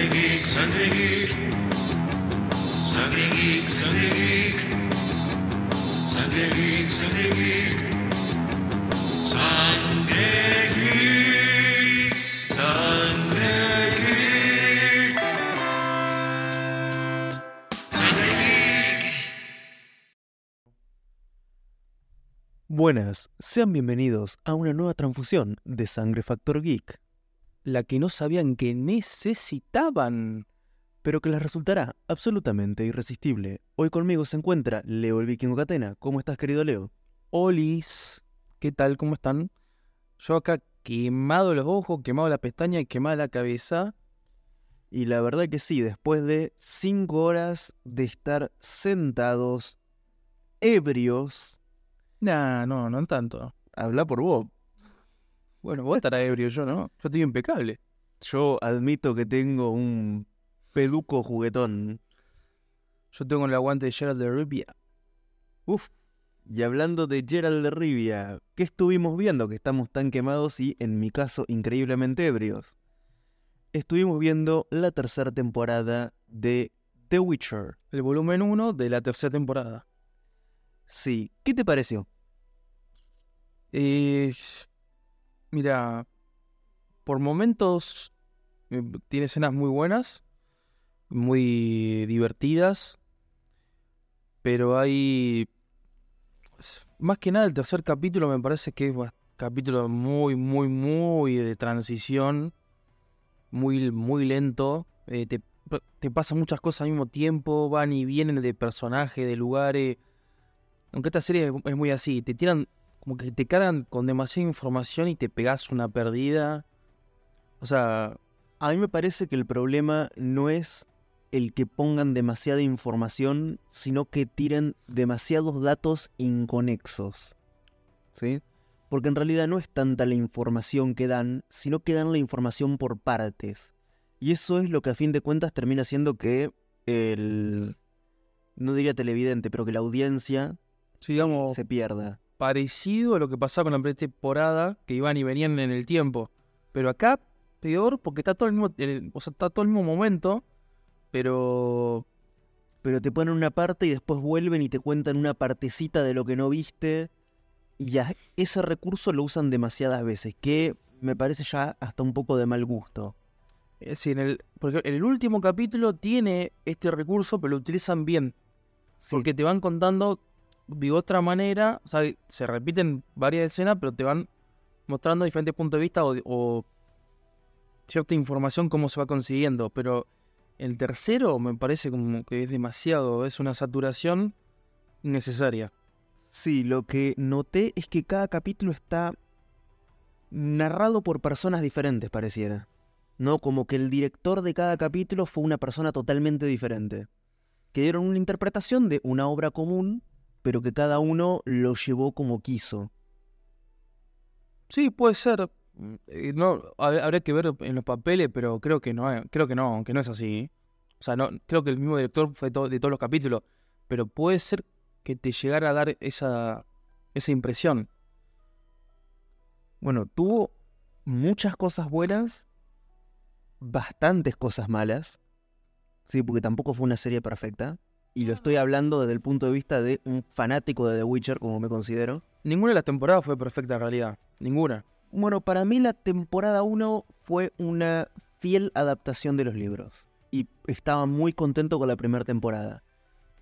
Sangre Geek, Sangre Geek. Sangre Geek, Sangre Geek. Sangre Geek, Sangre Geek. Sangre Geek. Sangre Geek. Sangre Geek. Buenas, sean bienvenidos a una nueva transfusión de Sangre Factor Geek, la que no sabían que necesitaban, pero que les resultará absolutamente irresistible. Hoy conmigo se encuentra Leo el Vikingo Catena. ¿Cómo estás, querido Leo? Olis, ¿qué tal? ¿Cómo están? Yo acá quemado los ojos, quemado la pestaña y quemada la cabeza. Y la verdad que sí, después de cinco horas de estar sentados, ebrios, Nah, no, no tanto. habla por vos. Bueno, vos estarás ebrio, yo no. Yo estoy impecable. Yo admito que tengo un peluco juguetón. Yo tengo el aguante de Gerald de Rivia. Uf. Y hablando de Gerald de Rivia, ¿qué estuvimos viendo que estamos tan quemados y, en mi caso, increíblemente ebrios? Estuvimos viendo la tercera temporada de The Witcher. El volumen 1 de la tercera temporada. Sí, ¿qué te pareció? Eh, mira, por momentos eh, tiene escenas muy buenas, muy divertidas, pero hay... Más que nada el tercer capítulo me parece que es un capítulo muy, muy, muy de transición, muy, muy lento. eh, te, pasan muchas cosas al mismo tiempo, van y vienen de personajes, de lugares. Aunque esta serie es muy así, te tiran como que te cargan con demasiada información y te pegas una perdida. O sea, A mí me parece que el problema no es el que pongan demasiada información, sino que tiren demasiados datos inconexos. ¿Sí? Porque en realidad no es tanta la información que dan, sino que dan la información por partes. Y eso es lo que a fin de cuentas termina siendo que el... No diría televidente, pero que la audiencia sí, digamos, se pierda. Parecido a lo que pasaba con la primera temporada, que iban y venían en el tiempo. Pero acá, peor, porque está todo el mismo, el- o sea, está todo el mismo momento, pero pero te ponen una parte y después vuelven y te cuentan una partecita de lo que no viste. Y ya ese recurso lo usan demasiadas veces, que me parece ya hasta un poco de mal gusto. es decir, en el, porque en el último capítulo tiene este recurso, pero lo utilizan bien. Sí, Porque te van contando de otra manera, o sea, se repiten varias escenas, pero te van mostrando diferentes puntos de vista o, o cierta información cómo se va consiguiendo. Pero el tercero me parece como que es demasiado, es una saturación innecesaria. sí, lo que noté es que cada capítulo está narrado por personas diferentes, pareciera. No, como que el director de cada capítulo fue una persona totalmente diferente. Que dieron una interpretación de una obra común, pero que cada uno lo llevó como quiso. Sí, puede ser. eh, No, hab- habría que ver en los papeles, pero creo que no, es- creo que no, que no es así. O sea, no, creo que el mismo director fue de todos los capítulos, pero puede ser que te llegara a dar esa, esa impresión. Bueno, tuvo muchas cosas buenas, bastantes cosas malas. Sí, porque tampoco fue una serie perfecta. Y lo estoy hablando desde el punto de vista de un fanático de The Witcher, como me considero. Ninguna de las temporadas fue perfecta en realidad. Ninguna. Bueno, para mí la temporada 1 fue una fiel adaptación de los libros. Y estaba muy contento con la primera temporada.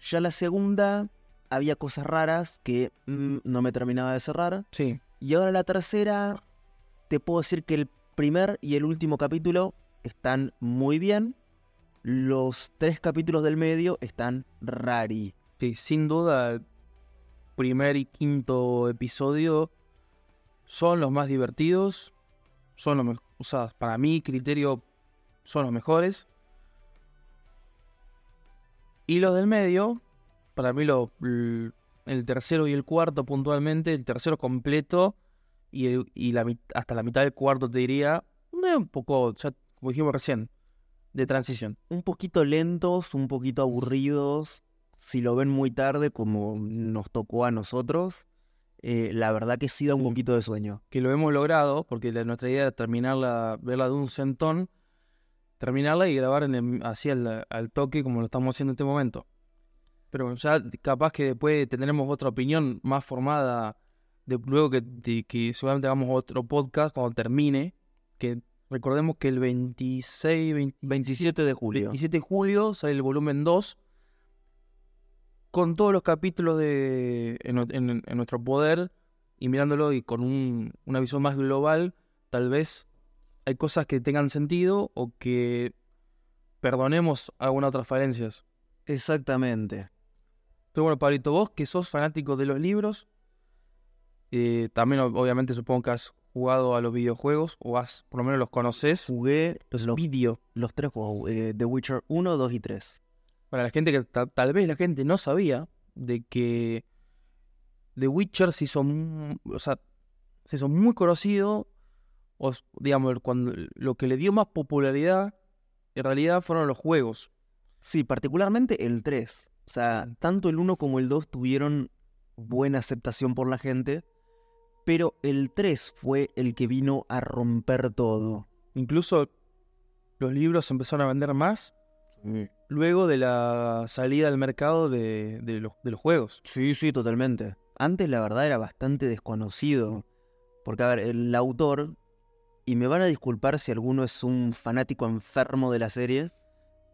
Ya la segunda había cosas raras que mm, no me terminaba de cerrar. Sí. Y ahora la tercera, te puedo decir que el primer y el último capítulo están muy bien. Los tres capítulos del medio están rari. Sí, sin duda, primer y quinto episodio son los más divertidos. Son los mejores. Para mi criterio, son los mejores. Y los del medio, para mí lo, el tercero y el cuarto puntualmente, el tercero completo y, hasta la mitad del cuarto te diría, un poco, ya como dijimos recién, de transición. Un poquito lentos, un poquito aburridos. Si lo ven muy tarde, como nos tocó a nosotros, eh, la verdad que sí da un Sí. poquito de sueño. que lo hemos logrado, porque la- nuestra idea era terminarla, verla de un centón, terminarla y grabar en el- así al, al toque como lo estamos haciendo en este momento. Pero ya capaz que después tendremos otra opinión más formada de, luego que, de que seguramente hagamos otro podcast cuando termine. Que recordemos que el 26, 20 27 de julio. 27 de julio sale el volumen 2 con todos los capítulos de en, nu- en- en nuestro poder y mirándolo y con un- una visión más global, tal vez hay cosas que tengan sentido o que perdonemos algunas otras falencias. Exactamente. Pero bueno, Pablito, vos que sos fanático de los libros, eh, también ob- obviamente supongo que has jugado a los videojuegos o has, por lo menos los conoces, Jugué los los, video. los tres juegos, eh, The Witcher 1, 2 y 3. Para la gente que ta- tal vez la gente no sabía de que The Witcher se hizo, o sea, se hizo muy conocido, o digamos, cuando lo que le dio más popularidad en realidad fueron los juegos. Sí, particularmente el 3. O sea, Sí. tanto el 1 como el 2 tuvieron buena aceptación por la gente, pero el 3 fue el que vino a romper todo. Incluso los libros empezaron a vender más luego de la salida al mercado de, de los, de los juegos. Sí, sí, totalmente. Antes la verdad era bastante desconocido. Porque, a ver, el autor, y me van a disculpar si alguno es un fanático enfermo de la serie,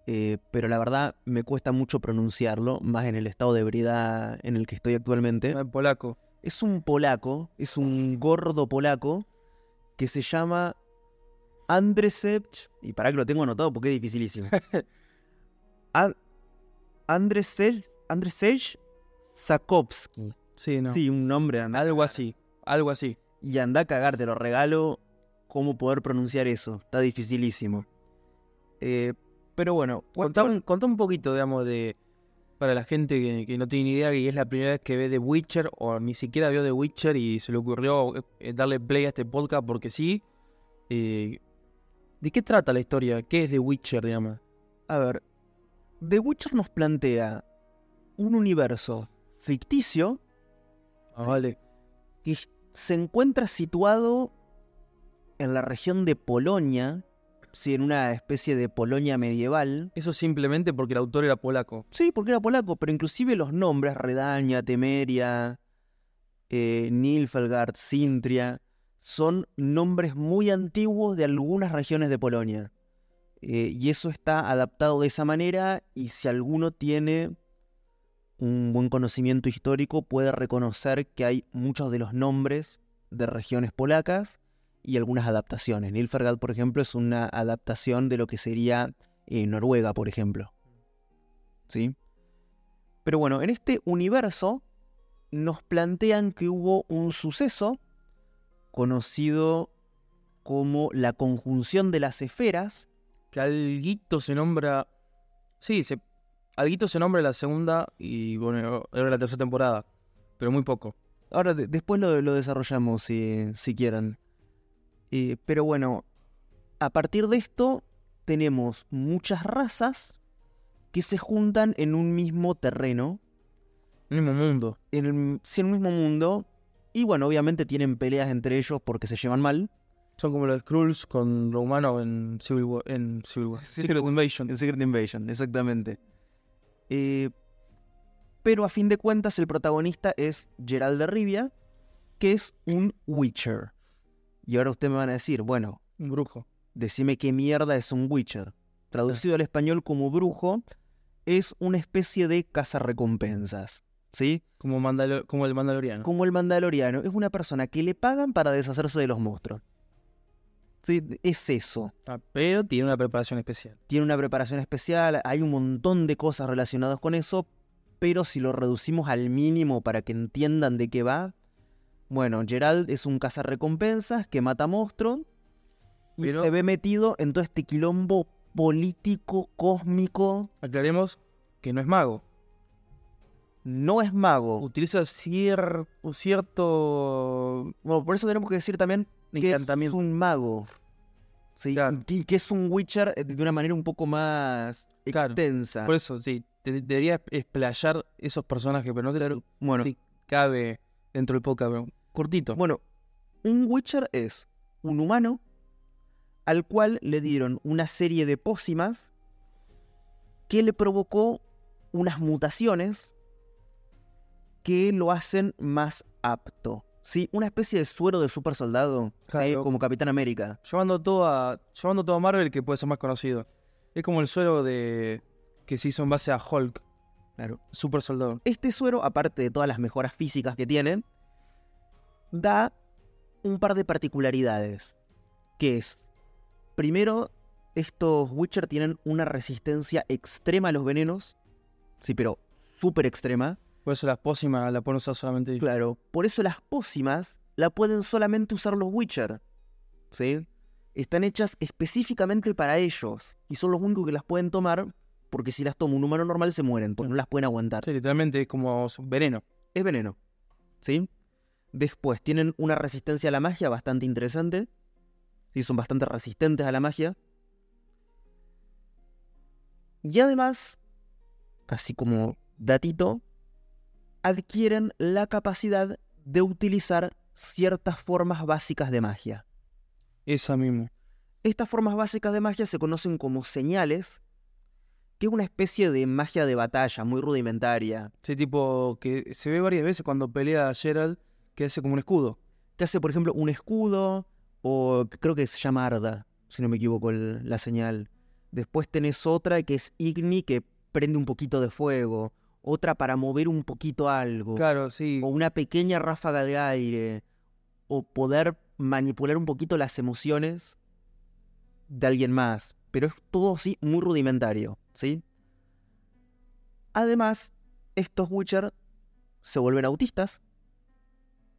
eh, pero la verdad me cuesta mucho pronunciarlo, más en el estado de ebriedad en el que estoy actualmente. En polaco. Es un polaco, es un gordo polaco que se llama Andrzej, y para que lo tengo anotado porque es dificilísimo. Andrzej, Andrzej Sakowski. Sí, no. Sí, un nombre. Algo así. Algo así. Y anda a cagar, te lo regalo. ¿Cómo poder pronunciar eso? Está dificilísimo. Eh, pero bueno, Contá, un- contá un poquito, digamos, de. Para la gente que, que no tiene ni idea que es la primera vez que ve The Witcher o ni siquiera vio The Witcher y se le ocurrió eh, darle play a este podcast porque sí. eh, ¿De qué trata la historia? ¿Qué es The Witcher, digamos? a ver. The Witcher nos plantea un universo ficticio Ah, vale. que se encuentra situado en la región de Polonia, sí, en una especie de Polonia medieval. Eso simplemente porque el autor era polaco. Sí, porque era polaco, pero inclusive los nombres, Redaña, Temeria, eh, Nilfgaard, Sintria, son nombres muy antiguos de algunas regiones de Polonia. Eh, y eso está adaptado de esa manera y si alguno tiene un buen conocimiento histórico puede reconocer que hay muchos de los nombres de regiones polacas y algunas adaptaciones. Nilfgaard, por ejemplo, es una adaptación de lo que sería eh, Noruega, por ejemplo. ¿Sí? Pero bueno, en este universo nos plantean que hubo un suceso conocido como la conjunción de las esferas. Que Alguito se nombra. Sí, se... Alguito se nombra en la segunda y bueno, era la tercera temporada. Pero muy poco. Ahora de- después lo, lo desarrollamos si, si quieren. Eh, pero bueno, a partir de esto tenemos muchas razas que se juntan en un mismo terreno, El mismo mundo. en, el- sí, en un mismo mundo. Y bueno, obviamente tienen peleas entre ellos porque se llevan mal. Son como los Skrulls con lo humano en Civil War. En Civil War. Secret Invasion. En Secret Invasion, exactamente. Eh, pero a fin de cuentas el protagonista es Gerald de Rivia, que es un Witcher. Y ahora ustedes me van a decir, bueno, Un brujo. decime qué mierda es un Witcher. Traducido al español como brujo, es una especie de cazarrecompensas. ¿Sí? Como, Mandalo- como el Mandaloriano. Como el mandaloriano, es una persona que le pagan para deshacerse de los monstruos. ¿Sí? Es eso. Ah, pero tiene una preparación especial. tiene una preparación especial, hay un montón de cosas relacionadas con eso, pero si lo reducimos al mínimo para que entiendan de qué va, bueno, Gerald es un cazarrecompensas que mata monstruos y Pero- se ve metido en todo este quilombo político, cósmico, Aclaremos que no es mago. no es mago. Utiliza cier- cierto Bueno, por eso tenemos que decir también que es un mago. Sí, Claro. y que es un Witcher eh, de una manera un poco más Claro, extensa. Por eso, sí. te- debería explayar esos personajes, pero no te bueno, sí, cabe dentro del podcast. pero cortito. Bueno, un Witcher es un humano al cual le dieron una serie de pócimas que le provocó unas mutaciones que lo hacen más apto. ¿sí? Una especie de suero de super soldado, como Capitán América. Llevando todo a. Llevando todo a Marvel que puede ser más conocido. Es como el suelo de. que se hizo en base a Hulk. Claro. Super soldado. Este suero, aparte de todas las mejoras físicas que tiene, da un par de particularidades. Que es, primero, estos Witcher tienen una resistencia extrema a los venenos. Sí, pero súper extrema. Por eso las pócimas la pueden usar solamente ellos. Claro, por eso las pócimas la pueden solamente usar los Witcher. ¿Sí? Están hechas específicamente para ellos. Y son los únicos que las pueden tomar. Porque si las toma un humano normal se mueren, porque no las pueden aguantar. Sí, literalmente es como veneno. es veneno. ¿Sí? Después tienen una resistencia a la magia bastante interesante. Sí, son bastante resistentes a la magia. Y además, así como datito, adquieren la capacidad de utilizar ciertas formas básicas de magia. Esa mismo. Estas formas básicas de magia se conocen como señales, que es una especie de magia de batalla muy rudimentaria. Sí, tipo que se ve varias veces cuando pelea a Gerald que hace como un escudo. que hace, por ejemplo, un escudo, o creo que se llama Arda, si no me equivoco el- la señal. Después tenés otra que es Igni, que prende un poquito de fuego. Otra para mover un poquito algo. Claro, sí. O una pequeña ráfaga de aire. O poder manipular un poquito las emociones de alguien más. Pero es todo así muy rudimentario, ¿sí? Además, estos Witcher se vuelven autistas.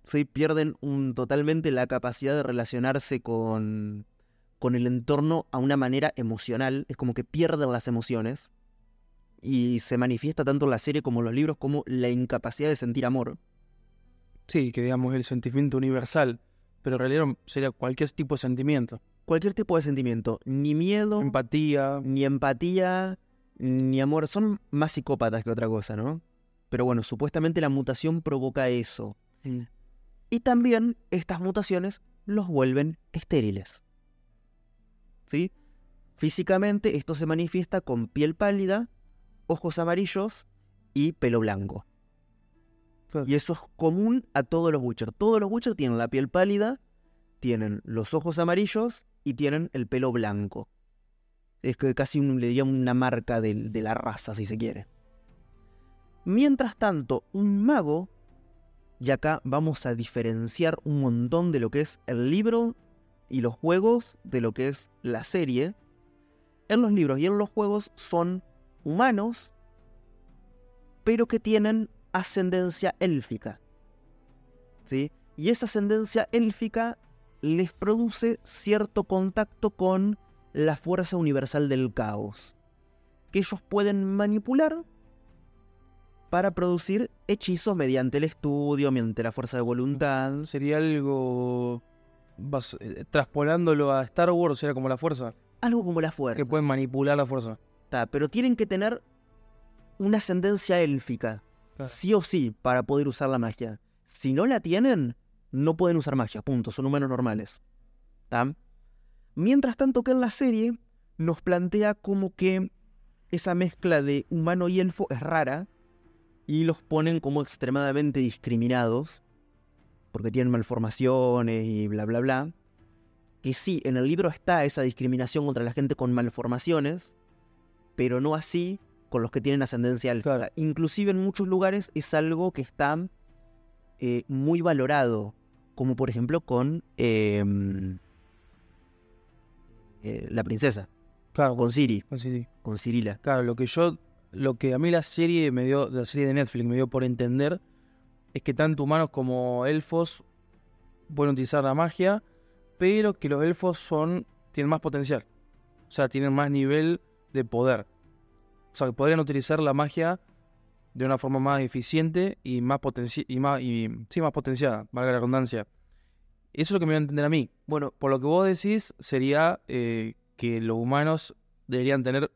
¿Sí? Pierden un- totalmente la capacidad de relacionarse con, con el entorno a una manera emocional. Es como que pierden las emociones. Y se manifiesta tanto en la serie como en los libros como la incapacidad de sentir amor. Sí, que digamos el sentimiento universal. Pero en realidad sería cualquier tipo de sentimiento. Cualquier tipo de sentimiento. Ni miedo, Empatía. ni empatía, ni amor. Son más psicópatas que otra cosa, ¿no? Pero bueno, supuestamente la mutación provoca eso. Y también estas mutaciones los vuelven estériles. ¿Sí? Físicamente esto se manifiesta con piel pálida, ojos amarillos y pelo blanco. Claro. Y eso es común a todos los Witcher. Todos los Witcher tienen la piel pálida, tienen los ojos amarillos y tienen el pelo blanco. Es que casi un- le diría una marca del- de la raza, si se quiere. Mientras tanto, un mago, y acá vamos a diferenciar un montón de lo que es el libro y los juegos de lo que es la serie. En los libros y en los juegos son humanos, pero que tienen ascendencia élfica. ¿Sí? Y esa ascendencia élfica les produce cierto contacto con la fuerza universal del caos, que ellos pueden manipular para producir hechizos mediante el estudio, mediante la fuerza de voluntad. Sería algo. vas- eh, traspolándolo a Star Wars, sería como la fuerza. Algo como la fuerza. Que pueden manipular la fuerza. Pero tienen que tener una ascendencia élfica, Claro. sí o sí, para poder usar la magia. Si no la tienen, no pueden usar magia, punto, son humanos normales. ¿Tá? Mientras tanto que en la serie nos plantea como que esa mezcla de humano y elfo es rara y los ponen como extremadamente discriminados porque tienen malformaciones y bla bla bla. Que sí, en el libro está esa discriminación contra la gente con malformaciones, pero no así con los que tienen ascendencia élfica. Claro. Inclusive en muchos lugares es algo que está eh, muy valorado, como por ejemplo con em, eh, la princesa, Claro, con Siri, sí, sí. con Cirila. Claro, lo que yo. Lo que a mí la serie me dio. La serie de Netflix me dio por entender. Es que tanto humanos como elfos pueden utilizar la magia. Pero que los elfos son. tienen más potencial. O sea, tienen más nivel de poder. O sea, que podrían utilizar la magia de una forma más eficiente y más potenci y más sí, más potenciada, valga la redundancia. Eso es lo que me va a entender a mí. Bueno, Por lo que vos decís, sería eh, que los humanos deberían tener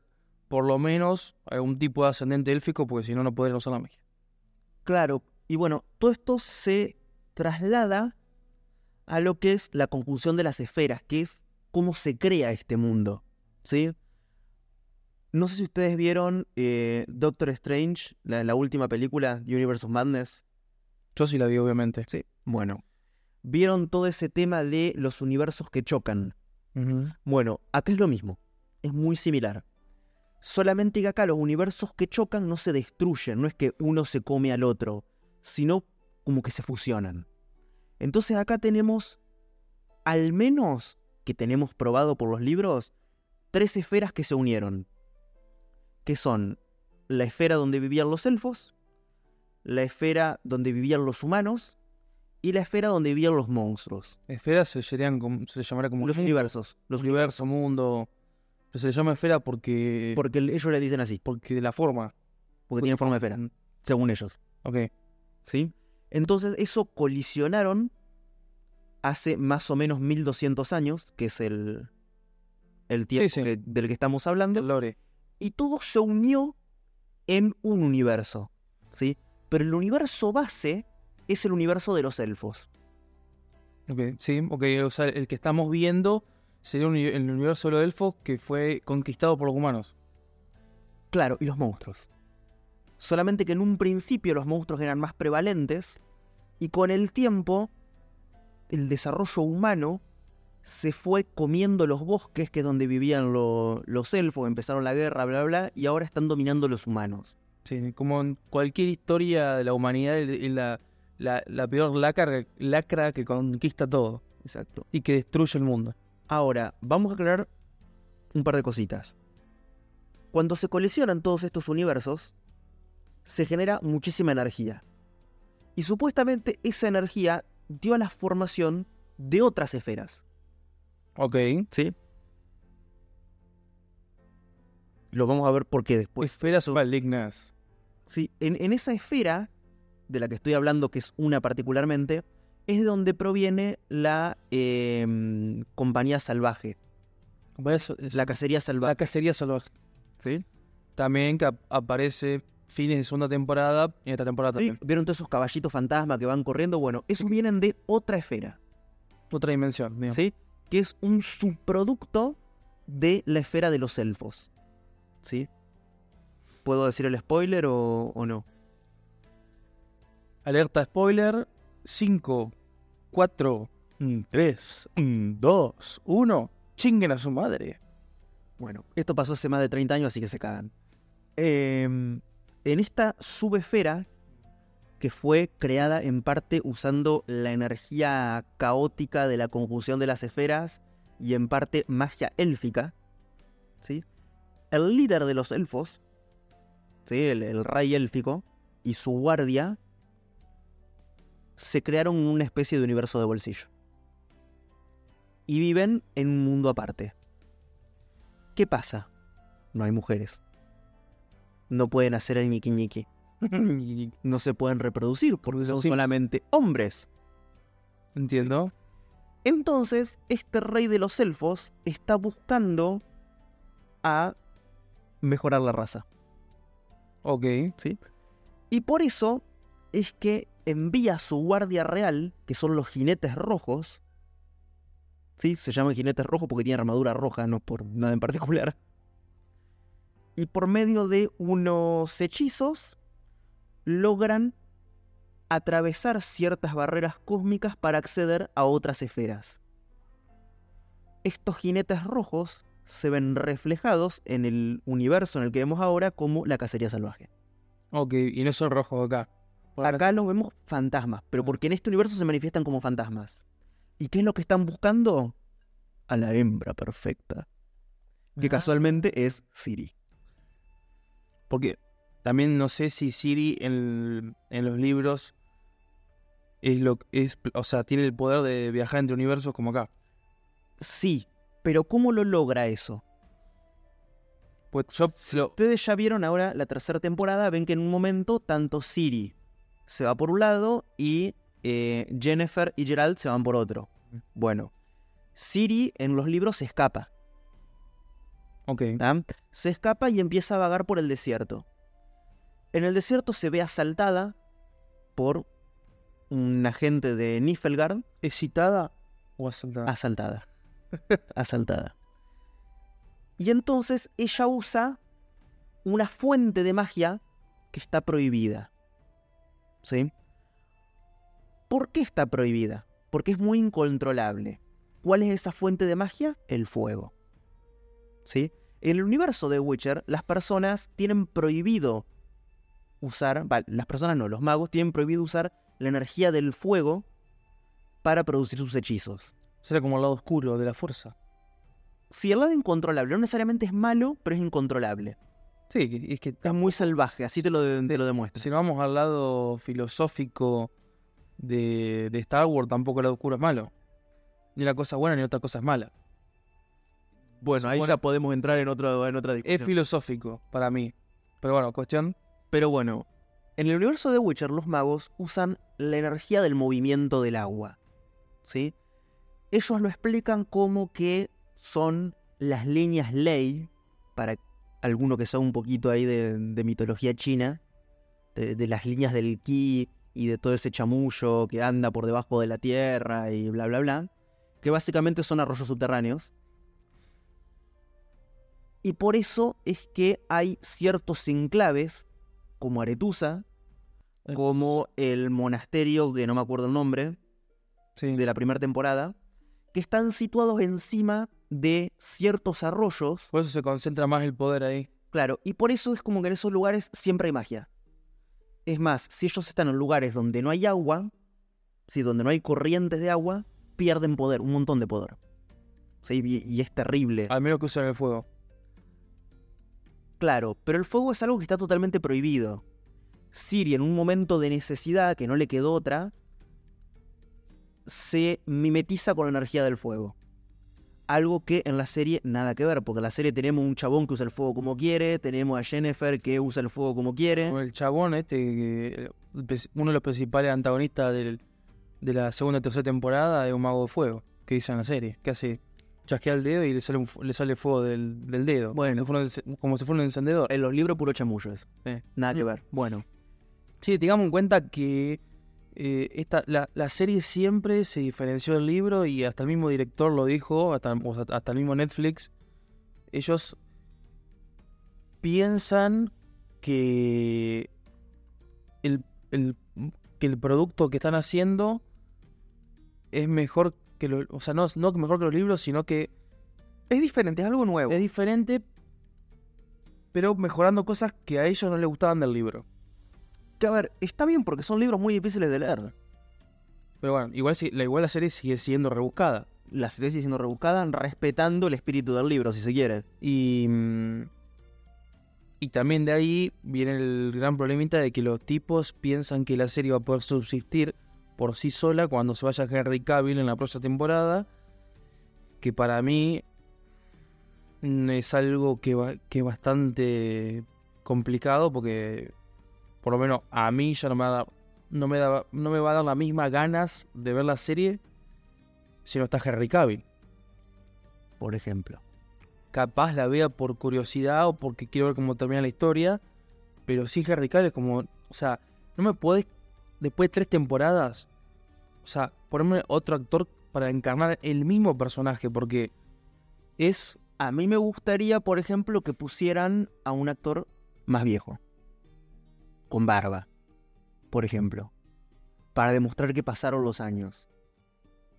por lo menos algún tipo de ascendente élfico, porque si no, no podrían usar la magia. Claro, y bueno, todo esto se traslada a lo que es la conjunción de las esferas, que es cómo se crea este mundo. ¿Sí? No sé si ustedes vieron eh, Doctor Strange, la, la última película, Universe of Madness. Yo sí la vi, obviamente. Sí. Bueno, vieron todo ese tema de los universos que chocan. Bueno, acá es lo mismo. Es muy similar. Solamente que acá los universos que chocan no se destruyen, no es que uno se come al otro, sino como que se fusionan. Entonces acá tenemos, al menos que tenemos probado por los libros, tres esferas que se unieron. Que son la esfera donde vivían los elfos, la esfera donde vivían los humanos y la esfera donde vivían los monstruos. Esferas se, como- se llamará como Los universos. los universos, mundo. Pero se le llama esfera porque. Porque ellos le dicen así, porque de la forma. porque tienen forma de esfera, Mm, según ellos. Ok. ¿Sí? Entonces, eso colisionaron hace más o menos 1200 años, que es el, el tiempo sí. que- del que estamos hablando, Lore. y todo se unió en un universo. ¿Sí? Pero el universo base es el universo de los elfos. Ok, sí, ok. O sea, el que estamos viendo sería un el universo de los elfos que fue conquistado por los humanos. Claro, y los monstruos. Solamente que en un principio los monstruos eran más prevalentes y con el tiempo el desarrollo humano se fue comiendo los bosques, que es donde vivían lo- los elfos, empezaron la guerra, bla, bla, y ahora están dominando los humanos. Sí, como en cualquier historia de la humanidad, es es la, la, la peor lacra, lacra que conquista todo Exacto. y que destruye el mundo. Ahora, vamos a aclarar un par de cositas. Cuando se colisionan todos estos universos, se genera muchísima energía. Y supuestamente esa energía dio a la formación de otras esferas. Ok. ¿Sí? Lo vamos a ver por qué después. Esferas malignas. Sí, en, en esa esfera de la que estoy hablando, que es una particularmente, es de donde proviene la em, compañía salvaje, es la cacería la salvaje. cacería salvaje. ¿Sí? También que ap- aparece fines de segunda temporada y en esta temporada Sí, también. ¿Vieron todos esos caballitos fantasma que van corriendo? Bueno, esos vienen de otra esfera, Otra dimensión. digamos. ¿sí? Que es un subproducto de la esfera de los elfos. ¿Sí? ¿Puedo decir el spoiler o, o no? Alerta spoiler. 5, 4, 3, 2, 1. Chinguen a su madre. Bueno, esto pasó hace más de 30 años, así que se cagan. Em, en esta subesfera, que fue creada en parte usando la energía caótica de la conjunción de las esferas y en parte magia élfica, ¿sí? el líder de los elfos, ¿sí? el, el rey élfico, y su guardia se crearon una especie de universo de bolsillo. Y viven en un mundo aparte. ¿Qué pasa? No hay mujeres. No pueden hacer el ñiqui ñiqui. No se pueden reproducir porque son Sí. solamente hombres. Entiendo. Entonces, este rey de los elfos está buscando a mejorar la raza. Ok. Y por eso es que envía a su guardia real, que son los jinetes rojos. Sí, se llaman jinetes rojos porque tienen armadura roja, no por nada en particular. Y por medio de unos hechizos logran atravesar ciertas barreras cósmicas para acceder a otras esferas. Estos jinetes rojos se ven reflejados en el universo en el que vemos ahora como la cacería salvaje. Ok. Y no son rojos acá. Acá los vemos fantasmas, pero porque en este universo se manifiestan como fantasmas. ¿Y qué es lo que están buscando? A la hembra perfecta. Que Ah. casualmente es Siri. Porque también no sé si Siri en, en los libros es lo es, o sea, tiene el poder de viajar entre universos como acá. Sí, pero ¿cómo lo logra eso? Pues yo Si lo- ustedes ya vieron ahora la tercera temporada, ven que en un momento tanto Siri se va por un lado y eh, Jennifer y Gerald se van por otro. Bueno, Siri en los libros se escapa. Ok. Se escapa y empieza a vagar por el desierto. En el desierto se ve asaltada por un agente de Niflgaard, ¿Es citada o asaltada? asaltada. asaltada. Y entonces ella usa una fuente de magia que está prohibida. ¿Sí? ¿Por qué está prohibida? Porque es muy incontrolable. ¿Cuál es esa fuente de magia? El fuego. ¿Sí? En el universo de Witcher, las personas tienen prohibido usar, las personas no, los magos tienen prohibido usar la energía del fuego para producir sus hechizos. Será como el lado oscuro de la fuerza. Si el lado incontrolable no necesariamente es malo, pero es incontrolable. Sí, es que Es muy salvaje, así te lo, de- te lo demuestro. si nos vamos al lado filosófico de, de Star Wars, tampoco el lado oscuro es malo. Ni una cosa buena ni otra cosa es mala. Bueno, ahí Bueno. ya podemos entrar en, otro, en otra Es discusión. filosófico para mí. Pero bueno, cuestión. Pero bueno, en el universo de Witcher los magos usan la energía del movimiento del agua. ¿Sí? Ellos lo explican como que son las líneas ley, para alguno que sea un poquito ahí de, de mitología china, de, de las líneas del ki y de todo ese chamullo que anda por debajo de la tierra y bla bla bla, que básicamente son arroyos subterráneos. Y por eso es que hay ciertos enclaves, como Aretusa, Eh. como el monasterio, que no me acuerdo el nombre, Sí. de la primera temporada, que están situados encima de ciertos arroyos, Por eso se concentra más el poder ahí. claro, y por eso es como que en esos lugares siempre hay magia. Es más, si ellos están en lugares donde no hay agua, si donde no hay corrientes de agua, pierden poder, un montón de poder. Sí, y, es terrible. Al menos que usen el fuego. Claro, pero el fuego es algo que está totalmente prohibido. Siri, en un momento de necesidad, que no le quedó otra, se mimetiza con la energía del fuego. Algo que en la serie nada que ver, porque en la serie tenemos un chabón que usa el fuego como quiere, tenemos a Jennifer que usa el fuego como quiere. El chabón este, uno de los principales antagonistas del- de la segunda y tercera temporada es un mago de fuego, que dice en la serie, que hace chasquea el dedo y le sale, un le sale fuego del, del dedo. Bueno. Como si fuera un ence- como si fuera un encendedor. En los libros puro chamullo eso. Sí. Nada que Mm. ver. Bueno, Sí, tengamos en cuenta que eh, esta, la, la serie siempre se diferenció del libro y hasta el mismo director lo dijo, hasta, hasta el mismo Netflix. Ellos piensan que el, el- que el producto que están haciendo es mejor que los... O sea, no, no mejor que los libros, sino que es diferente, es algo nuevo. es diferente, pero mejorando cosas que a ellos no les gustaban del libro. Que a ver, está bien porque son libros muy difíciles de leer. Pero bueno, igual, si- la, igual la serie sigue siendo rebuscada. La serie sigue siendo rebuscada, respetando el espíritu del libro, si se quiere. Y, mm, y también de ahí viene el gran problemita de que los tipos piensan que la serie va a poder subsistir por sí sola cuando se vaya Henry Cavill en la próxima temporada. Que para mí mm, es algo que, va- que es bastante complicado porque por lo menos a mí ya no me, va a dar- no, me da- no me va a dar las mismas ganas de ver la serie si no está Henry Cavill Por ejemplo. capaz la vea por curiosidad o porque quiero ver cómo termina la historia. Pero sí, Henry Cavill es como. O sea, no me podés. Después de tres temporadas. O sea, ponerme otro actor para encarnar el mismo personaje. Porque es. A mí me gustaría, por ejemplo, que pusieran a un actor más viejo. Con barba. Por ejemplo. Para demostrar que pasaron los años.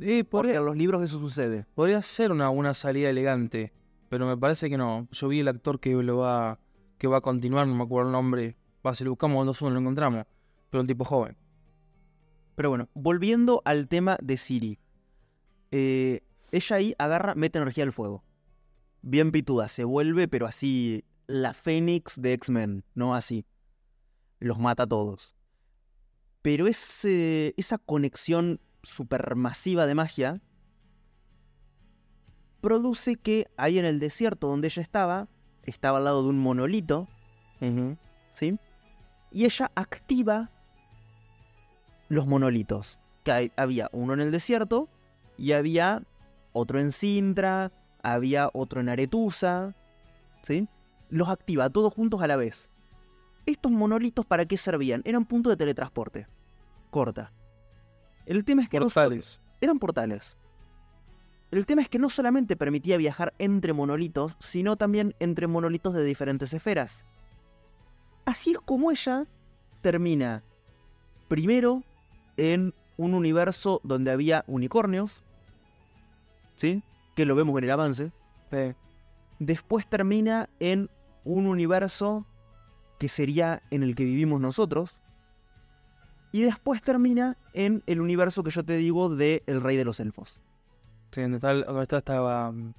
eh, Porque podría, en los libros eso sucede. podría ser una, una salida elegante. Pero me parece que no. Yo vi el actor que lo va. que va a continuar, no me acuerdo el nombre. Va, si lo buscamos uno lo encontramos. Pero un tipo joven. Pero bueno, volviendo al tema de Siri. Eh, ella ahí agarra, mete energía al fuego. Bien pituda, se vuelve, pero así. La Fénix de X-Men, no así. Los mata a todos. Pero ese, esa conexión supermasiva de magia produce que ahí en el desierto donde ella estaba, estaba al lado de un monolito, ¿sí? Y ella activa los monolitos. Que hay- había uno en el desierto y había otro en Sintra, había otro en Aretusa, ¿sí? Los activa todos juntos a la vez. ¿Estos monolitos para qué servían? Eran puntos de teletransporte. Corta. El tema es que Portales. eran portales. El tema es que no solamente permitía viajar entre monolitos, sino también entre monolitos de diferentes esferas. Así es como ella termina primero en un universo donde había unicornios, ¿sí? Que lo vemos en el avance. Sí. Después termina en un universo que sería en el que vivimos nosotros. Y después termina en el universo que yo te digo de El Rey de los Elfos. Sí, donde está, donde está esta um,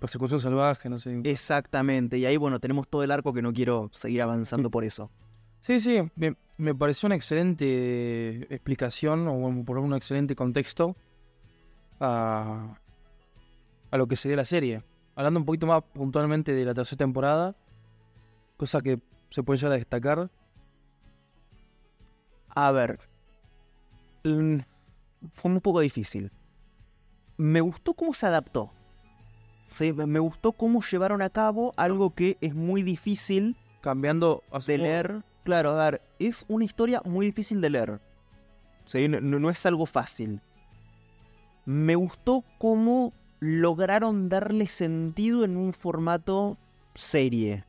persecución salvaje, no sé. Exactamente, y ahí bueno, tenemos todo el arco que no quiero seguir avanzando por eso. Sí, sí, me, me pareció una excelente explicación, o bueno, por un excelente contexto a, a lo que sería la serie. Hablando un poquito más puntualmente de la tercera temporada, cosa que se puede llegar a destacar. A ver, mm, fue un poco difícil. Me gustó cómo se adaptó. Sí, me gustó cómo llevaron a cabo algo que es muy difícil Cambiando a de leer. Claro, a ver, es una historia muy difícil de leer. Sí, no- no es algo fácil. Me gustó cómo lograron darle sentido en un formato serie.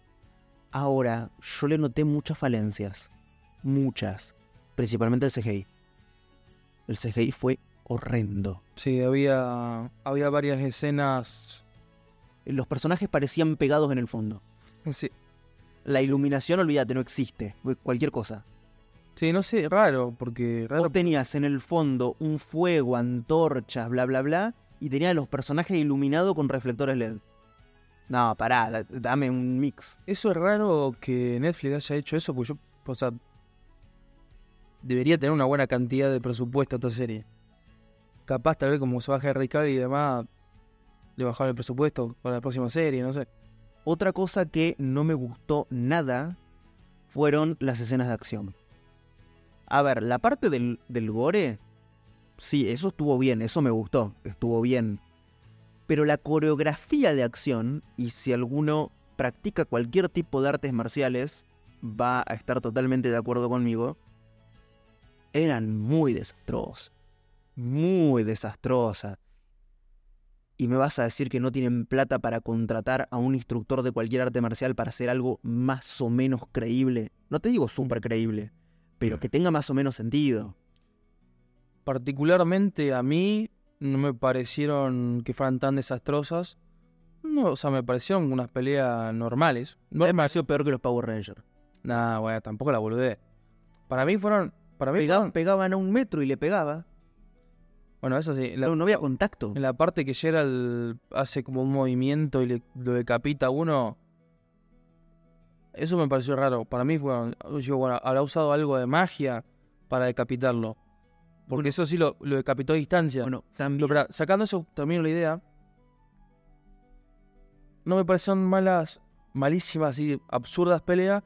Ahora, yo le noté muchas falencias. Muchas. Principalmente el CGI. El CGI fue horrendo. Sí, había, había varias escenas. Los personajes parecían pegados en el fondo. Sí, La iluminación, olvídate, no existe. Cualquier cosa. sí, no sé, raro, porque raro Vos tenías en el fondo un fuego, antorchas, bla, bla, bla, y tenías a los personajes iluminados con reflectores LED. No, pará, da- dame un mix. Eso es raro que Netflix haya hecho eso, porque yo, o sea, debería tener una buena cantidad de presupuesto esta serie. Capaz, tal vez, como se baja Cavill y demás, le bajaron el presupuesto para la próxima serie, no sé. Otra cosa que no me gustó nada fueron las escenas de acción. A ver, la parte del, del gore, sí, eso estuvo bien, eso me gustó, estuvo bien. Pero la coreografía de acción, y si alguno practica cualquier tipo de artes marciales, va a estar totalmente de acuerdo conmigo, eran muy desastrosas. Muy desastrosas. Y me vas a decir que no tienen plata para contratar a un instructor de cualquier arte marcial para hacer algo más o menos creíble. No te digo súper creíble, pero que tenga más o menos sentido. Particularmente a mí no me parecieron que fueran tan desastrosas. No, o sea, me parecieron unas peleas normales. No, Me pareció peor que los Power Rangers. Nah, bueno, tampoco la boludé. Para mí fueron... Para mí Pegaban, fueron- pegaban a un metro y le pegaba. Bueno, eso sí. la- No, no había contacto. En la parte que Gerald hace como un movimiento y le, lo decapita a uno. Eso me pareció raro. Para mí fue. Yo, bueno, habrá usado algo de magia para decapitarlo. Porque Bueno. eso sí lo, lo decapitó a distancia. Bueno, Lo- también, pero, sacando eso, termino la idea. No me parecieron malas, malísimas y absurdas peleas,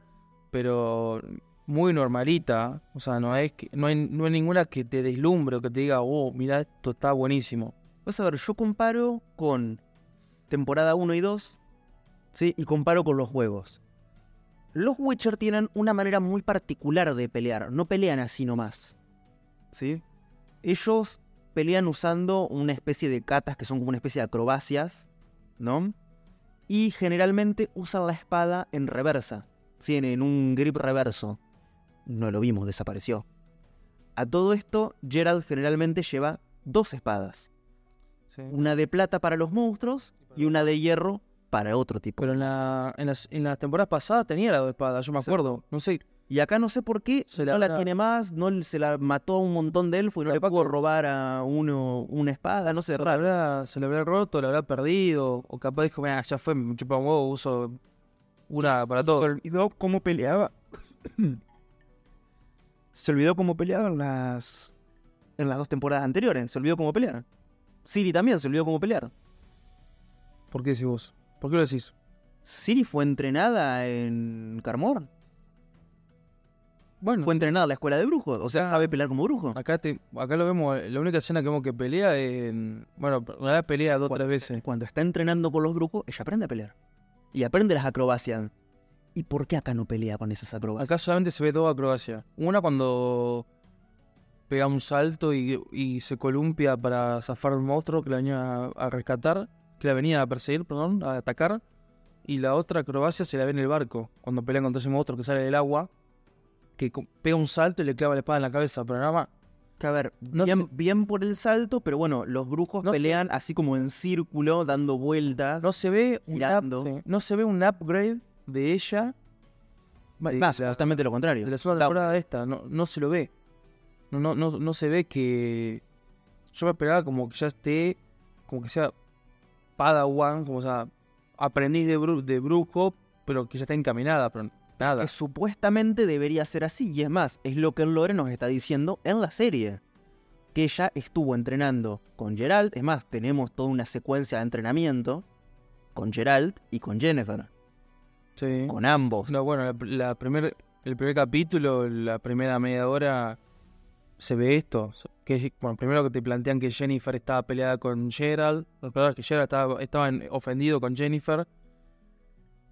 pero muy normalita. O sea, no es que, no hay, no hay ninguna que te deslumbre o que te diga, oh, mira, esto está buenísimo. vas a ver, yo comparo con temporada 1 y 2, ¿sí? Y comparo con los juegos. Los Witcher tienen una manera muy particular de pelear, no pelean así nomás, ¿sí? Ellos pelean usando una especie de katas que son como una especie de acrobacias, ¿no? Y generalmente usan la espada en reversa, ¿sí? en, en un grip reverso. No lo vimos, desapareció. A todo esto, Gerald generalmente lleva dos espadas. Una de plata para los monstruos y una de hierro para otro tipo. Pero en, la, en, las, en las temporadas pasadas tenía la de espada, yo me acuerdo. No sé, Y acá no sé por qué Se no la tiene más, no se la mató a un montón de elfos y no le pudo robar a uno una espada, no sé, se raro. habrá, se la habrá roto, la habrá perdido. O capaz dijo, mira, ya fue, me chupa un huevo, uso una para Se todo. olvidó cómo peleaba. se olvidó cómo peleaba en las en las dos temporadas anteriores, se olvidó cómo pelear. Siri también se olvidó cómo pelear. ¿Por qué decís vos? ¿Por qué lo decís? Siri fue entrenada en Carmor, Bueno, fue entrenada en la escuela de brujos, o sea, Ah. sabe pelear como brujo. acá, te, acá lo vemos, la única escena que vemos que pelea en... Bueno, en realidad pelea dos o tres veces. Cuando está entrenando con los brujos, ella aprende a pelear. Y aprende las acrobacias. ¿Y por qué acá no pelea con esas acrobacias? Acá solamente se ve dos acrobacias. Una cuando pega un salto y, y se columpia para zafar a un monstruo que la venía a, a rescatar, que la venía a perseguir, perdón, a atacar. Y la otra acrobacia se la ve en el barco, cuando pelean contra ese monstruo que sale del agua, que pega un salto y le clava la espada en la cabeza, pero nada más. Que a ver, No bien, sé- bien por el salto, pero bueno, los brujos No sé- pelean así como en círculo, dando vueltas. No se ve un, Girando. up- sí, no se ve un upgrade de ella de Más, la- justamente lo contrario. de la segunda temporada esta, no, no se lo ve. No, no, no, no se ve que. Yo me esperaba como que ya esté. Como que sea Padawan, como sea aprendiz de, bru- de brujo, pero que ya está encaminada, pero nada. que supuestamente debería ser así. Y es más, es lo que el lore nos está diciendo en la serie. Que ella estuvo entrenando con Geralt. Es más, tenemos toda una secuencia de entrenamiento con Geralt y con Jennifer. Sí. Con ambos. No, bueno, la, la primer, el primer capítulo, la primera media hora, se ve esto. Que, bueno, primero que te plantean que Jennifer estaba peleada con Gerald. Los que Gerald estaba, estaba en- ofendido con Jennifer.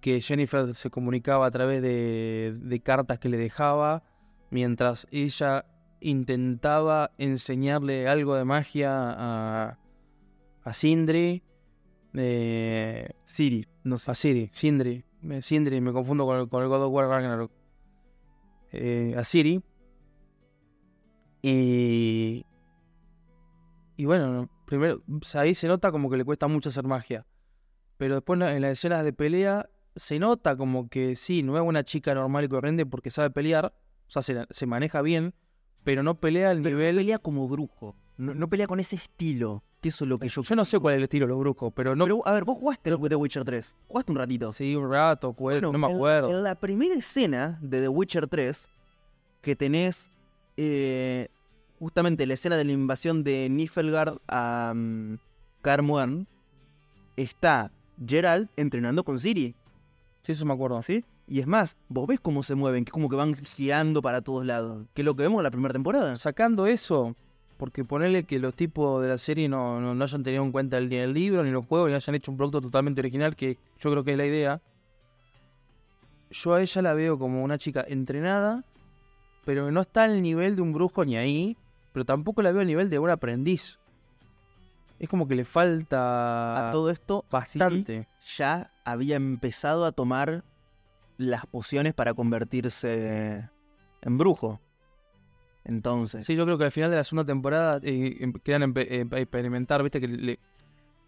Que Jennifer se comunicaba a través de, de cartas que le dejaba. Mientras ella intentaba enseñarle algo de magia a, a Sindri. Eh, Siri, no sé. a Siri, Sindri. Me, Sindri, me confundo con el, con el God of War Ragnarok. Eh, a Siri. Y. Y bueno, no, primero, ahí se nota como que le cuesta mucho hacer magia. Pero después en las escenas de pelea se nota como que sí, no es una chica normal y corriente porque sabe pelear. O sea, se, se maneja bien, pero no pelea al Pero nivel. no pelea como brujo. No, no pelea con ese estilo. Que eso es lo que yo. Yo no sé cuál es el estilo de los brujos, pero no. Pero, a ver, vos jugaste el The Witcher 3. Jugaste un ratito. Sí, un rato, Bueno, no me acuerdo. En, la primera escena de The Witcher 3, que tenés eh, justamente la escena de la invasión de Niflgaard a um, Carmuan, está Geralt entrenando con Ciri, Sí, eso me acuerdo. ¿sí? Y es más, vos ves cómo se mueven, que es como que van girando para todos lados, que es lo que vemos en la primera temporada. Sacando eso, porque ponerle que los tipos de la serie no, no, no hayan tenido en cuenta ni el libro, ni los juegos, ni hayan hecho un producto totalmente original, que yo creo que es la idea. Yo a ella la veo como una chica entrenada, pero no está al nivel de un brujo ni ahí, pero tampoco la veo al nivel de un aprendiz. Es como que le falta a todo esto, bastante. ya había empezado a tomar las pociones para convertirse en brujo. Entonces, Sí, yo creo que al final de la segunda temporada eh, em- quedan a experimentar, viste, que le-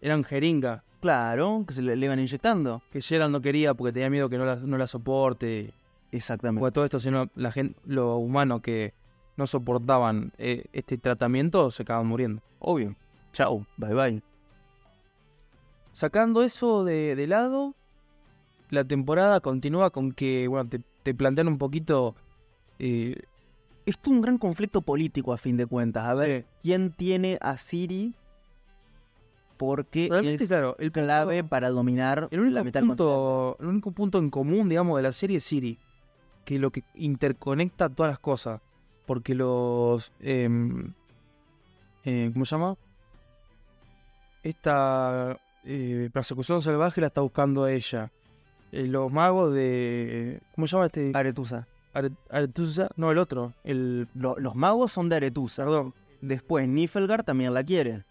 eran jeringa. claro, que se le, le iban inyectando. que Gerald no quería porque tenía miedo que no la, no la soporte. Exactamente. Porque todo esto, sino la gente, los humanos que no soportaban eh, este tratamiento se acaban muriendo. Obvio. Chau, bye bye. Sacando eso de, de lado, la temporada continúa con que, bueno, te, te plantean un poquito. eh, Esto es un gran conflicto político a fin de cuentas. A ver, sí. ¿quién tiene a Siri? Porque Realmente, es claro, el clave punto- para dominar El único, la mitad punto, el único punto en común, digamos, de la serie es Siri. Que lo que interconecta todas las cosas. Porque los. em, eh, ¿Cómo se llama? Esta eh, persecución salvaje la está buscando a ella. Eh, los magos de. ¿Cómo se llama este? Aretusa. Are- Aretusa. No, el otro. El. Lo- los magos son de Aretusa. Perdón. Después Niflgaard también la quiere.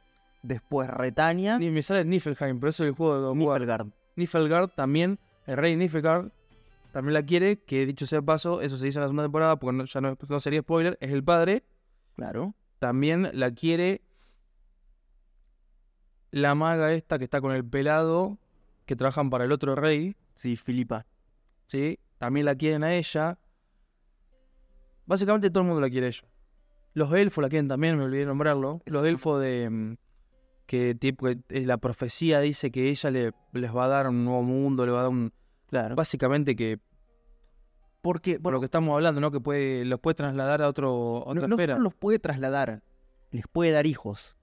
Después Retania, Ni me sale Niflheim, pero eso es el juego de War. Niflgaard. Niflgaard también, el rey Niflgaard también la quiere, que dicho sea de paso, eso se dice en la segunda temporada, porque no- ya no, no sería spoiler, es el padre, Claro. también la quiere la maga esta que está con el pelado, que trabajan para el otro rey, Sí, Filipa. ¿sí? También la quieren a ella. Básicamente todo el mundo la quiere a ella. Los elfos la quieren también, me olvidé de nombrarlo. Los elfos de... mm, que tipo, eh, la profecía dice que ella le, les va a dar un nuevo mundo, le va a dar un... Claro. Básicamente que Porque, por bueno, lo que estamos hablando, ¿no? Que puede, los puede trasladar a otro, a otra no, no solo los puede trasladar, les puede dar hijos.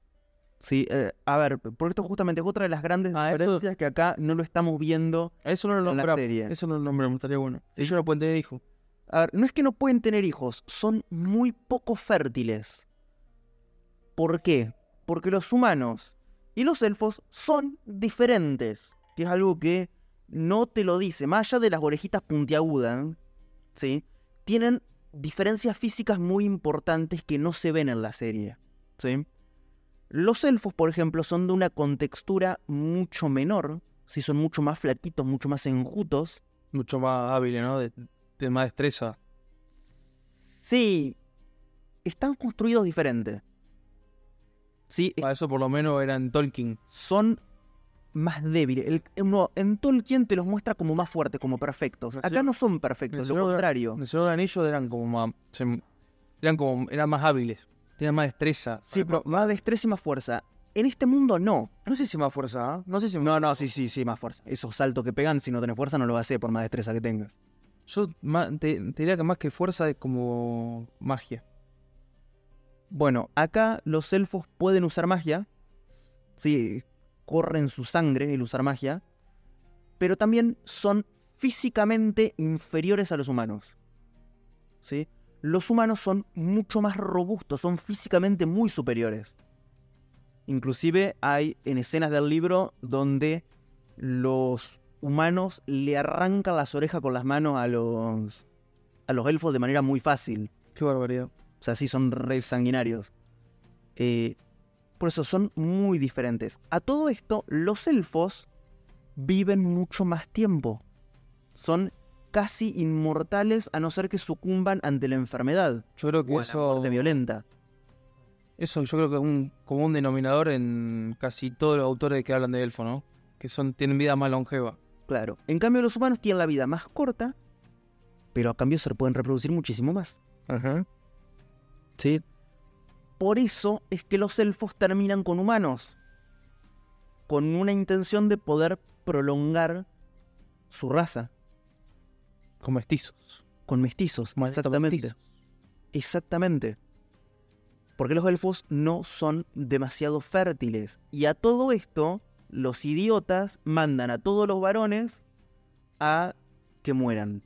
Sí, eh, a ver, porque esto justamente es otra de las grandes Ah, eso- diferencias que acá no lo estamos viendo. Eso no lo en la serie. Eso no lo nombramos, estaría bueno. Ellos no pueden tener hijos. A ver, no es que no pueden tener hijos, son muy poco fértiles. ¿Por qué? Porque los humanos y los elfos son diferentes. Que es algo que no te lo dice. Más allá de las orejitas puntiagudas, ¿sí? Tienen diferencias físicas muy importantes que no se ven en la serie. ¿sí? Los elfos, por ejemplo, son de una contextura mucho menor, ¿sí? son mucho más flaquitos, mucho más enjutos. Mucho más hábil, ¿no? De, de más destreza. Sí, están construidos diferentes. Sí, Para eso por lo menos eran Tolkien. son más débiles. El- uno, en Tolkien te los muestra como más fuertes, como perfectos. Acá no son perfectos, lo contrario. En el Señor de los Anillos eran como más. eran como. eran más hábiles. Tenían más destreza. Sí, pero más destreza y más fuerza. En este mundo no. No sé si más fuerza, ¿ah? No sé si No, no, sí, sí, sí, más fuerza. Esos saltos que pegan, si no tenés fuerza, no lo vas a hacer por más destreza que tengas. Yo te, te diría que más que fuerza es como magia. Bueno, acá los elfos pueden usar magia. Sí, corre en su sangre el usar magia. Pero también son físicamente inferiores a los humanos. ¿Sí? Los humanos son mucho más robustos, son físicamente muy superiores. Inclusive hay en escenas del libro donde los humanos le arrancan las orejas con las manos a los, a los elfos de manera muy fácil. Qué barbaridad. O sea, sí son re sanguinarios. Eh, por eso son muy diferentes. A todo esto, los elfos viven mucho más tiempo. Son casi inmortales a no ser que sucumban ante la enfermedad Yo creo que o la eso. muerte violenta. Eso yo creo que es un común denominador en casi todos los autores que hablan de elfo, ¿no? Que son, tienen vida más longeva. Claro. En cambio, los humanos tienen la vida más corta, pero a cambio se pueden reproducir muchísimo más. Ajá. ¿Sí? Por eso es que los elfos terminan con humanos. Con una intención de poder prolongar su raza. Con mestizos. Con mestizos. Exactamente. mestizos. Exactamente. Porque los elfos no son demasiado fértiles. Y a todo esto, los idiotas mandan a todos los varones a que mueran.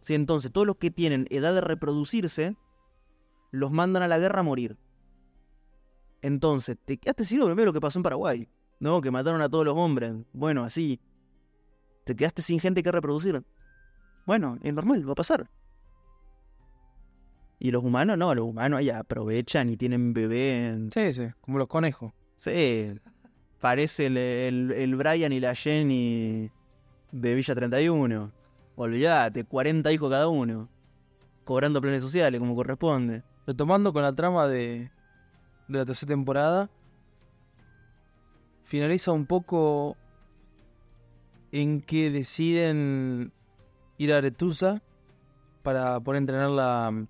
Sí, entonces, todos los que tienen edad de reproducirse, los mandan a la guerra a morir. Entonces, te quedaste sin ver lo que pasó en Paraguay. No, que mataron a todos los hombres. Bueno, así. Te quedaste sin gente que reproducir. Bueno, es normal, va a pasar. Y los humanos no, los humanos ahí aprovechan y tienen bebé. en- Sí, sí, como los conejos. Sí, parece el, el, el Brian y la Jenny de Villa 31. Olvídate, 40 hijos cada uno. Cobrando planes sociales como corresponde. Retomando con la trama de, de la tercera temporada, finaliza un poco en que deciden ir a Aretusa para poder entrenarla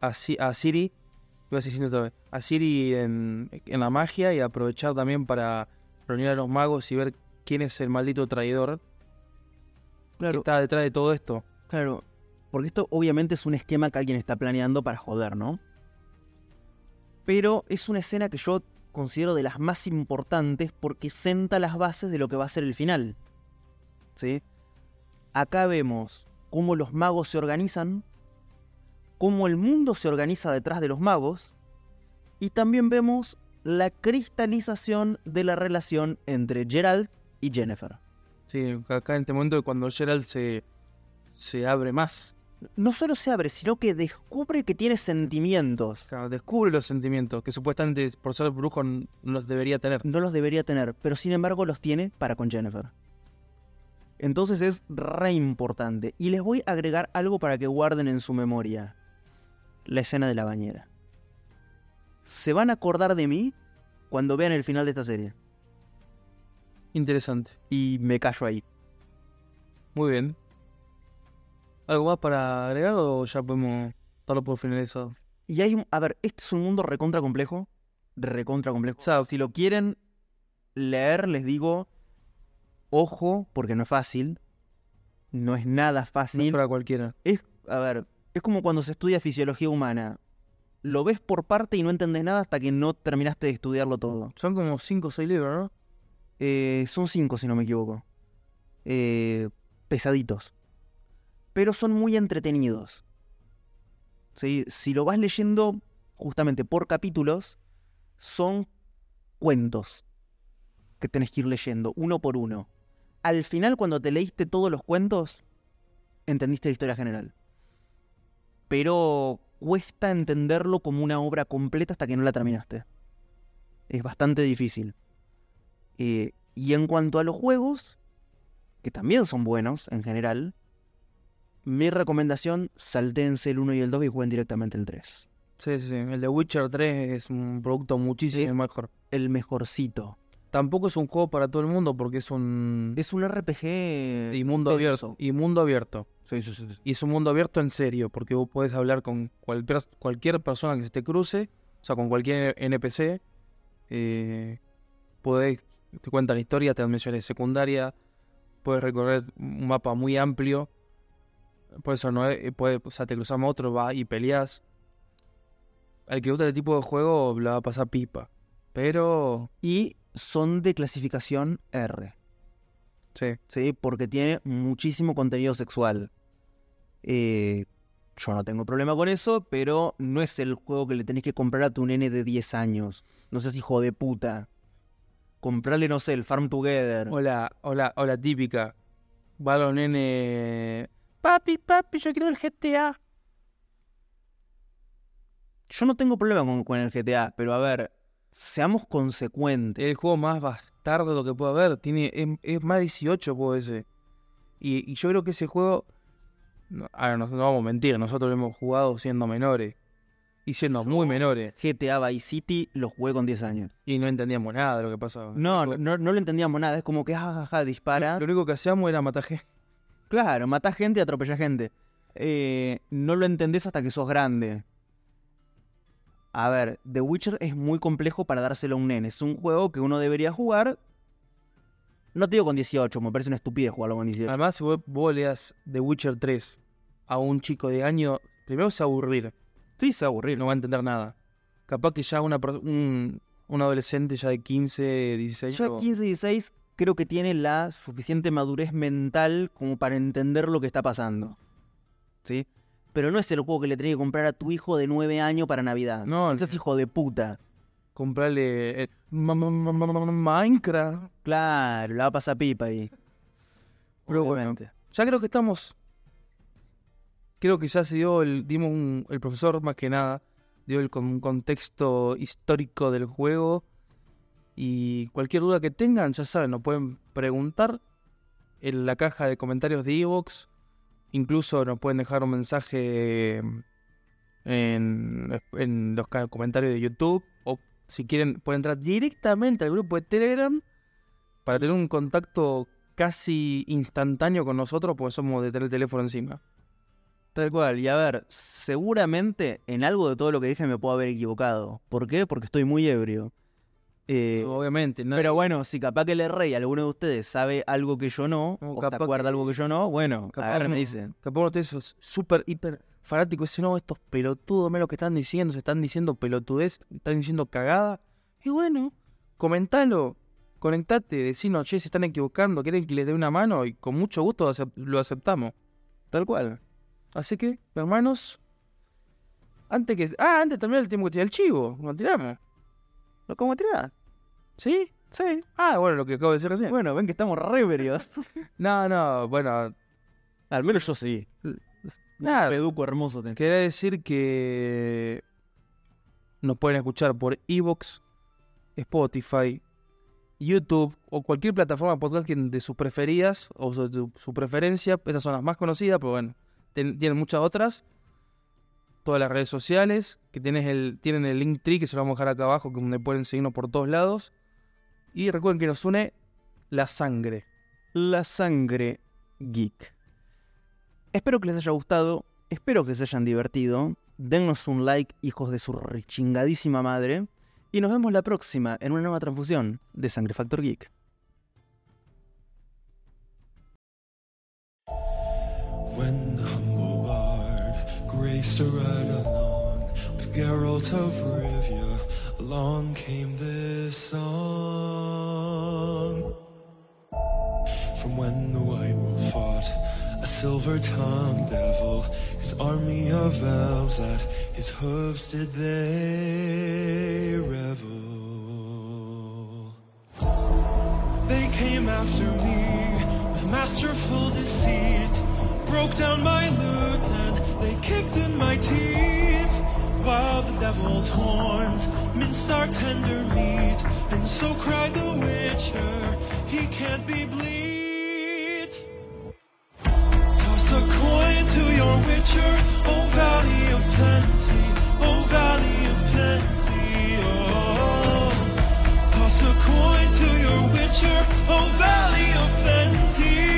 a, Si- a Siri, a decir Siri otra vez, a Siri en, en la magia y aprovechar también para reunir a los magos y ver quién es el maldito traidor que Claro, está detrás de todo esto. claro. Porque esto obviamente es un esquema que alguien está planeando para joder, ¿no? Pero es una escena que yo considero de las más importantes porque senta las bases de lo que va a ser el final. ¿Sí? Acá vemos cómo los magos se organizan, cómo el mundo se organiza detrás de los magos, y también vemos la cristalización de la relación entre Geralt y Jennifer. Sí, acá en este momento cuando Gerald se, se abre más. No solo se abre, sino que descubre que tiene sentimientos. O sea, descubre los sentimientos que supuestamente por ser brujo no los debería tener. No los debería tener, pero sin embargo los tiene para con Jennifer. Entonces es re importante. Y les voy a agregar algo para que guarden en su memoria. La escena de la bañera. Se van a acordar de mí cuando vean el final de esta serie. Interesante. Y me callo ahí. Muy bien. ¿Algo más para agregar o ya podemos darlo por finalizado? Y hay un... A ver, este es un mundo recontra complejo. Recontra complejo. O sea, Si lo quieren leer, les digo... Ojo, porque no es fácil. No es nada no fácil. es para cualquiera. Es, a ver, es como cuando se estudia fisiología humana. Lo ves por parte y no entendés nada hasta que no terminaste de estudiarlo todo. Son como 5 o 6 libros, ¿no? Eh, son cinco, si no me equivoco. Eh, pesaditos. Pero son muy entretenidos. ¿Sí? Si lo vas leyendo justamente por capítulos, son cuentos que tenés que ir leyendo, uno por uno. Al final, cuando te leíste todos los cuentos, entendiste la historia general. pero cuesta entenderlo como una obra completa hasta que no la terminaste. Es bastante difícil. Eh, y en cuanto a los juegos, que también son buenos en general, mi recomendación, saltéense el 1 y el 2 y jueguen directamente el 3. Sí, sí, sí. El de Witcher 3 es un producto muchísimo Es- mejor. El mejorcito. Tampoco es un juego para todo el mundo porque es un... Es un RPG. y mundo abierto. Y mundo abierto. Sí, sí, sí. Y es un mundo abierto en serio, porque vos podés hablar con cualquier, cualquier persona que se te cruce, o sea, con cualquier NPC. Eh, podés, te cuentan historias, te dan misiones secundarias, puedes recorrer un mapa muy amplio. Por eso no puede, o sea, te cruzamos otro, va y peleas. Al que gusta este tipo de juego la va a pasar pipa. Pero, Y son de clasificación R. sí, ¿sí? Porque tiene muchísimo contenido sexual. Eh, yo no tengo problema con eso, pero no es el juego que le tenés que comprar a tu nene de 10 años. No seas hijo de puta. Comprarle, no sé, el Farm Together. Hola, hola, hola típica. Va los nene. Papi, papi, yo quiero el GTA. Yo no tengo problema con, con el GTA, pero a ver, seamos consecuentes. el juego más bastardo que puede haber. Tiene, es, es más 18 juego ese. Y, y yo creo que ese juego. no- a ver, no, no vamos a mentir, nosotros lo hemos jugado siendo menores. Y siendo muy menores. GTA Vice City lo jugué con 10 años. Y no entendíamos nada de lo que pasaba. No, no, no lo entendíamos nada. Es como que, jajaja, dispara. Lo único que hacíamos era matar gente. Claro, matás gente y atropellás gente. Eh, no lo entendés hasta que sos grande. A ver, The Witcher es muy complejo para dárselo a un nene. Es un juego que uno debería jugar. No te digo con 18, me parece una estupidez jugarlo con 18. Además, si vos, vos le das The Witcher 3 a un chico de año, primero se aburrir. Sí, se aburrir. no va a entender nada. Capaz que ya una, un, un adolescente ya de 15, 16 Ya o- 15 y 16 creo que tiene la suficiente madurez mental como para entender lo que está pasando. ¿Sí? Pero no es el juego que le tenés que comprar a tu hijo de 9 años para Navidad. No, No seas hijo de puta. comprarle eh, Minecraft. Claro, la va a pasar pipa ahí. Pero bueno, Obviamente. ya creo que estamos. Creo que ya se dio el. Dimos un- el profesor, más que nada, dio el con- contexto histórico del juego. Y cualquier duda que tengan, ya saben, nos pueden preguntar en la caja de comentarios de Evox. Incluso nos pueden dejar un mensaje en, en los comentarios de YouTube. O si quieren, pueden entrar directamente al grupo de Telegram para tener un contacto casi instantáneo con nosotros, porque somos de tener el teléfono encima. Tal cual. Y a ver, seguramente en algo de todo lo que dije me puedo haber equivocado. ¿Por qué? Porque estoy muy ebrio. Eh, Obviamente, ¿no? pero bueno, si capaz que el rey, alguno de ustedes, sabe algo que yo no, No, o capaz se acuerda que- algo que yo no, bueno, capaz a ver, me no. dicen. Capaz uno de esos súper, hiper fanáticos dice, no, estos pelotudos, me lo que están diciendo, se están diciendo pelotudez, están diciendo cagada. Y bueno, comentalo, conectate, decinos, che, se están equivocando, quieren que les dé una mano y con mucho gusto lo aceptamos. Tal cual. Así que, hermanos, antes que... Ah, antes también el tiempo que tirar el chivo, lo tiramos. ¿Lo tirar? ¿Sí? Sí. Ah, bueno, lo que acabo de decir recién. Bueno, ven que estamos re ebrios. No, no, bueno, Al menos yo sí. nada, Peduco hermoso. tenés. Quería decir que nos pueden escuchar por Evox, Spotify, YouTube o cualquier plataforma de podcast de sus preferidas o su, su- su preferencia. Esas son las más conocidas, pero bueno, ten- tienen muchas otras. Todas las redes sociales, que tienes el, tienen el link tree que se lo vamos a dejar acá abajo, que donde pueden seguirnos por todos lados. Y recuerden que nos une la sangre. La sangre geek. Espero que les haya gustado, espero que se hayan divertido. Dennos un like, hijos de su rechingadísima madre. Y nos vemos la próxima en una nueva transfusión de Sangre Factor Geek. A ride along with Geralt of Rivia, along came this song. From when the White Wolf fought a silver-tongued devil, his army of elves at his hooves did they revel. They came after me with masterful deceit, broke down my lute and they kicked in my teeth while the devil's horns minced our tender meat. And so cried the witcher, he can't be bleed. Toss a coin to your witcher, O valley of plenty, O valley of plenty. Oh, toss a coin to your witcher, O valley of plenty.